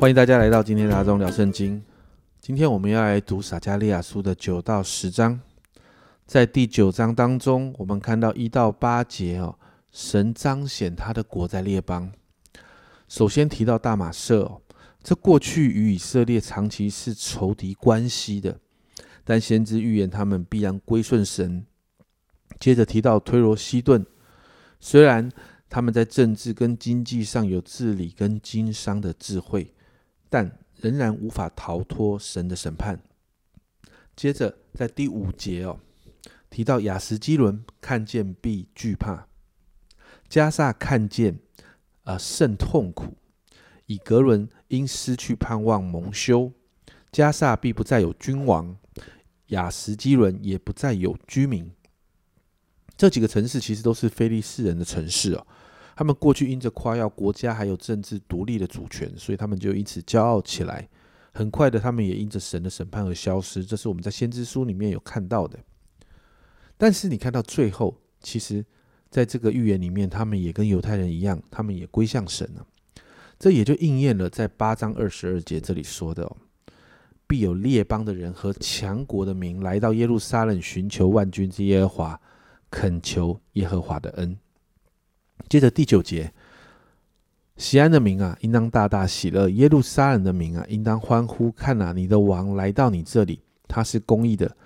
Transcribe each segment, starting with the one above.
欢迎大家来到今天的阿忠聊圣经。今天我们要来读撒加利亚书的九到十章。在第九章当中，我们看到一到八节哦，神彰显他的国在列邦。首先提到大马色哦，这过去与以色列长期是仇敌关系的，但先知预言他们必然归顺神。接着提到推罗西顿，虽然他们在政治跟经济上有治理跟经商的智慧。但仍然无法逃脱神的审判。接着，在第五节哦，提到雅什基伦看见必惧怕，加萨看见啊甚痛苦，以格伦因失去盼望蒙羞，加萨必不再有君王，雅什基伦也不再有居民。这几个城市其实都是非利士人的城市哦。他们过去因着夸耀国家还有政治独立的主权，所以他们就因此骄傲起来。很快的，他们也因着神的审判而消失。这是我们在先知书里面有看到的。但是你看到最后，其实在这个预言里面，他们也跟犹太人一样，他们也归向神了。这也就应验了在八章二十二节这里说的：“，必有列邦的人和强国的民来到耶路撒冷，寻求万军之耶和华，恳求耶和华的恩。”接着第九节，西安的民啊，应当大大喜乐；耶路撒冷的民啊，应当欢呼。看啊，你的王来到你这里，他是公义的，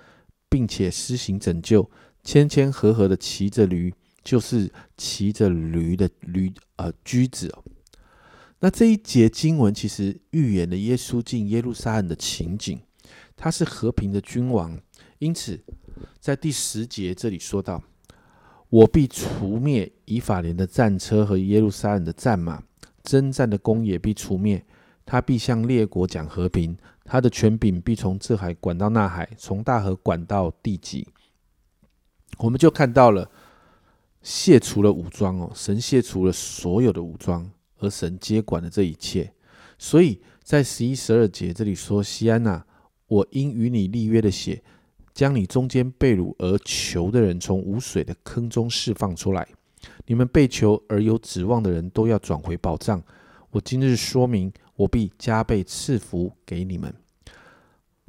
并且施行拯救，谦谦和和的骑着驴，就是骑着驴的驴呃驹子哦。那这一节经文其实预言了耶稣进耶路撒冷的情景，他是和平的君王，因此在第十节这里说到。我必除灭以法莲的战车和耶路撒冷的战马，征战的弓也必除灭。他必向列国讲和平，他的权柄必从这海管到那海，从大河管到地极。我们就看到了卸除了武装哦，神卸除了所有的武装，而神接管了这一切。所以在十一、十二节这里说：“西安呐，我因与你立约的血。”将你中间被掳而求的人从无水的坑中释放出来，你们被囚而有指望的人都要转回宝藏。我今日说明，我必加倍赐福给你们。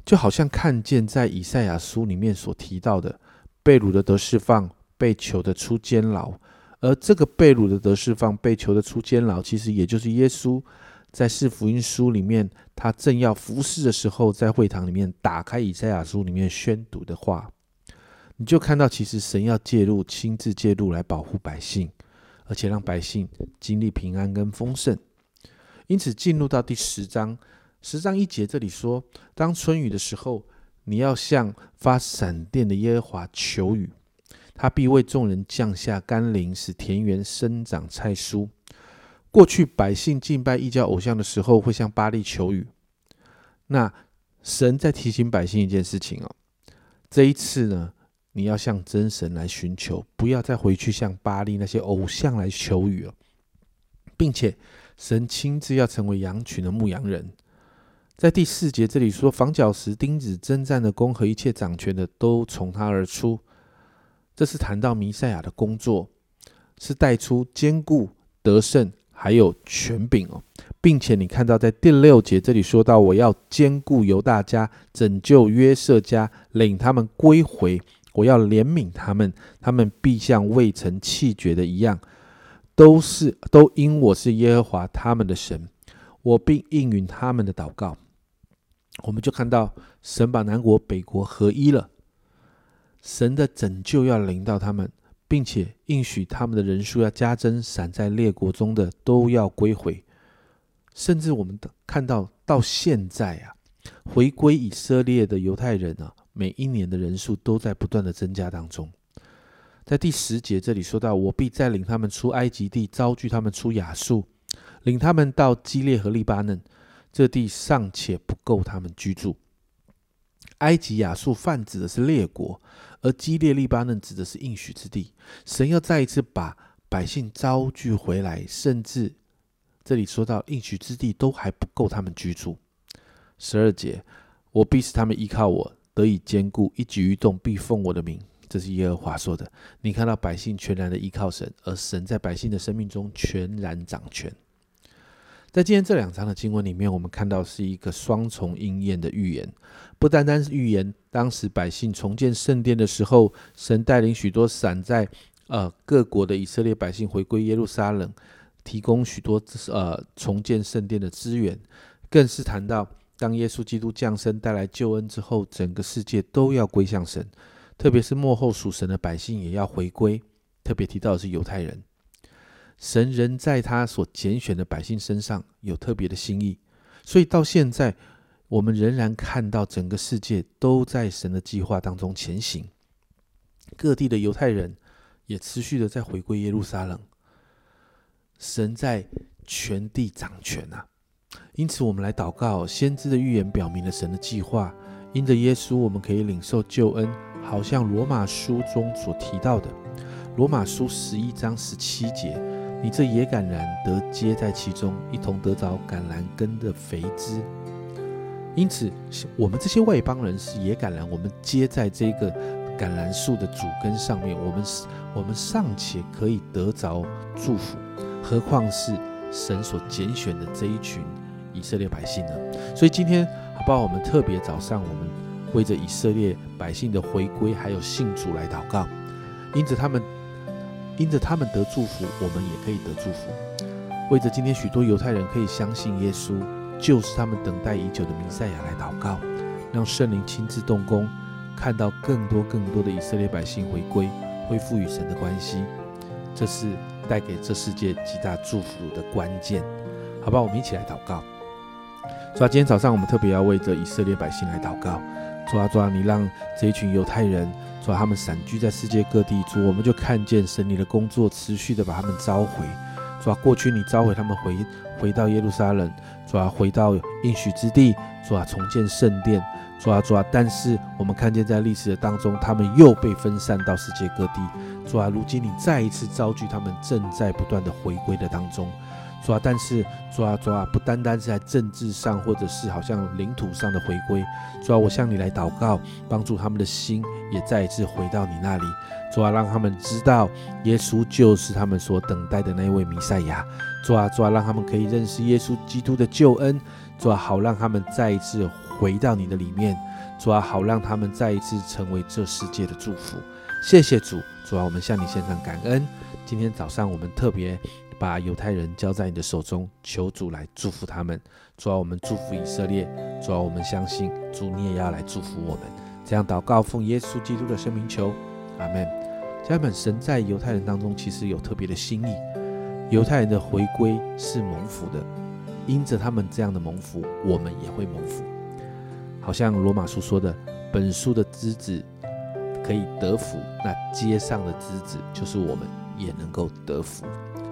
就好像看见在以赛亚书里面所提到的，被掳的得释放，被囚的出监牢。而这个被掳的得释放，被囚的出监牢，其实也就是耶稣。在四福音书里面，他正要服侍的时候，在会堂里面打开以赛亚书里面宣读的话，你就看到，其实神要介入，亲自介入来保护百姓，而且让百姓经历平安跟丰盛。因此，进入到第十章，十章一节这里说：当春雨的时候，你要向发闪电的耶和华求雨，他必为众人降下甘霖，使田园生长菜蔬。过去百姓敬拜异教偶像的时候，会向巴利求雨。那神在提醒百姓一件事情哦，这一次呢，你要向真神来寻求，不要再回去向巴利那些偶像来求雨了，并且神亲自要成为羊群的牧羊人。在第四节这里说，防角石、钉子、征战的弓和一切掌权的都从他而出。这是谈到弥赛亚的工作，是带出坚固得胜。还有权柄哦，并且你看到在第六节这里说到，我要兼顾犹大家，拯救约瑟家，领他们归回。我要怜悯他们，他们必像未曾弃绝的一样，都是都因我是耶和华他们的神，我并应允他们的祷告。我们就看到神把南国北国合一了，神的拯救要临到他们。并且应许他们的人数要加增，散在列国中的都要归回。甚至我们看到到现在啊，回归以色列的犹太人啊，每一年的人数都在不断的增加当中。在第十节这里说到：“我必再领他们出埃及地，招聚他们出亚述，领他们到基列和利巴嫩，这地尚且不够他们居住。”埃及、亚述泛指的是列国，而基列、利巴嫩指的是应许之地。神要再一次把百姓招聚回来，甚至这里说到应许之地都还不够他们居住。十二节，我必使他们依靠我，得以坚固，一举一动必奉我的名。这是耶和华说的。你看到百姓全然的依靠神，而神在百姓的生命中全然掌权。在今天这两章的经文里面，我们看到是一个双重应验的预言，不单单是预言当时百姓重建圣殿的时候，神带领许多散在呃各国的以色列百姓回归耶路撒冷，提供许多呃重建圣殿的资源，更是谈到当耶稣基督降生带来救恩之后，整个世界都要归向神，特别是幕后属神的百姓也要回归，特别提到的是犹太人。神仍在他所拣选的百姓身上有特别的心意，所以到现在，我们仍然看到整个世界都在神的计划当中前行。各地的犹太人也持续的在回归耶路撒冷。神在全地掌权啊！因此，我们来祷告。先知的预言表明了神的计划，因着耶稣，我们可以领受救恩，好像罗马书中所提到的，罗马书十一章十七节。你这野橄榄得接在其中，一同得着橄榄根的肥枝。因此，我们这些外邦人是野橄榄，我们接在这个橄榄树的主根上面，我们我们尚且可以得着祝福，何况是神所拣选的这一群以色列百姓呢？所以今天，好不好？我们特别早上，我们为着以色列百姓的回归，还有信主来祷告，因此他们。因着他们得祝福，我们也可以得祝福。为着今天许多犹太人可以相信耶稣，就是他们等待已久的弥赛亚来祷告，让圣灵亲自动工，看到更多更多的以色列百姓回归，恢复与神的关系。这是带给这世界极大祝福的关键。好吧，我们一起来祷告。主啊，今天早上我们特别要为着以色列百姓来祷告。主啊，主啊，你让这一群犹太人。主他们散居在世界各地，主我们就看见神你的工作持续的把他们召回。主啊，过去你召回他们回回到耶路撒冷，主啊，回到应许之地，主啊，重建圣殿，主啊，主啊，但是我们看见在历史的当中，他们又被分散到世界各地。主啊，如今你再一次召集他们，正在不断的回归的当中。主啊，但是主啊，主啊，不单单是在政治上，或者是好像领土上的回归。主啊，我向你来祷告，帮助他们的心也再一次回到你那里。主啊，让他们知道耶稣就是他们所等待的那位弥赛亚。主啊，主啊，让他们可以认识耶稣基督的救恩。主啊，好让他们再一次回到你的里面。主啊，好让他们再一次成为这世界的祝福。谢谢主，主啊，我们向你献上感恩。今天早上我们特别。把犹太人交在你的手中，求主来祝福他们。主要我们祝福以色列，主要我们相信主你也要来祝福我们。这样祷告，奉耶稣基督的圣名求，阿门。家人们，神在犹太人当中其实有特别的心意，犹太人的回归是蒙福的，因着他们这样的蒙福，我们也会蒙福。好像罗马书说的，本书的枝子可以得福，那街上的枝子就是我们也能够得福。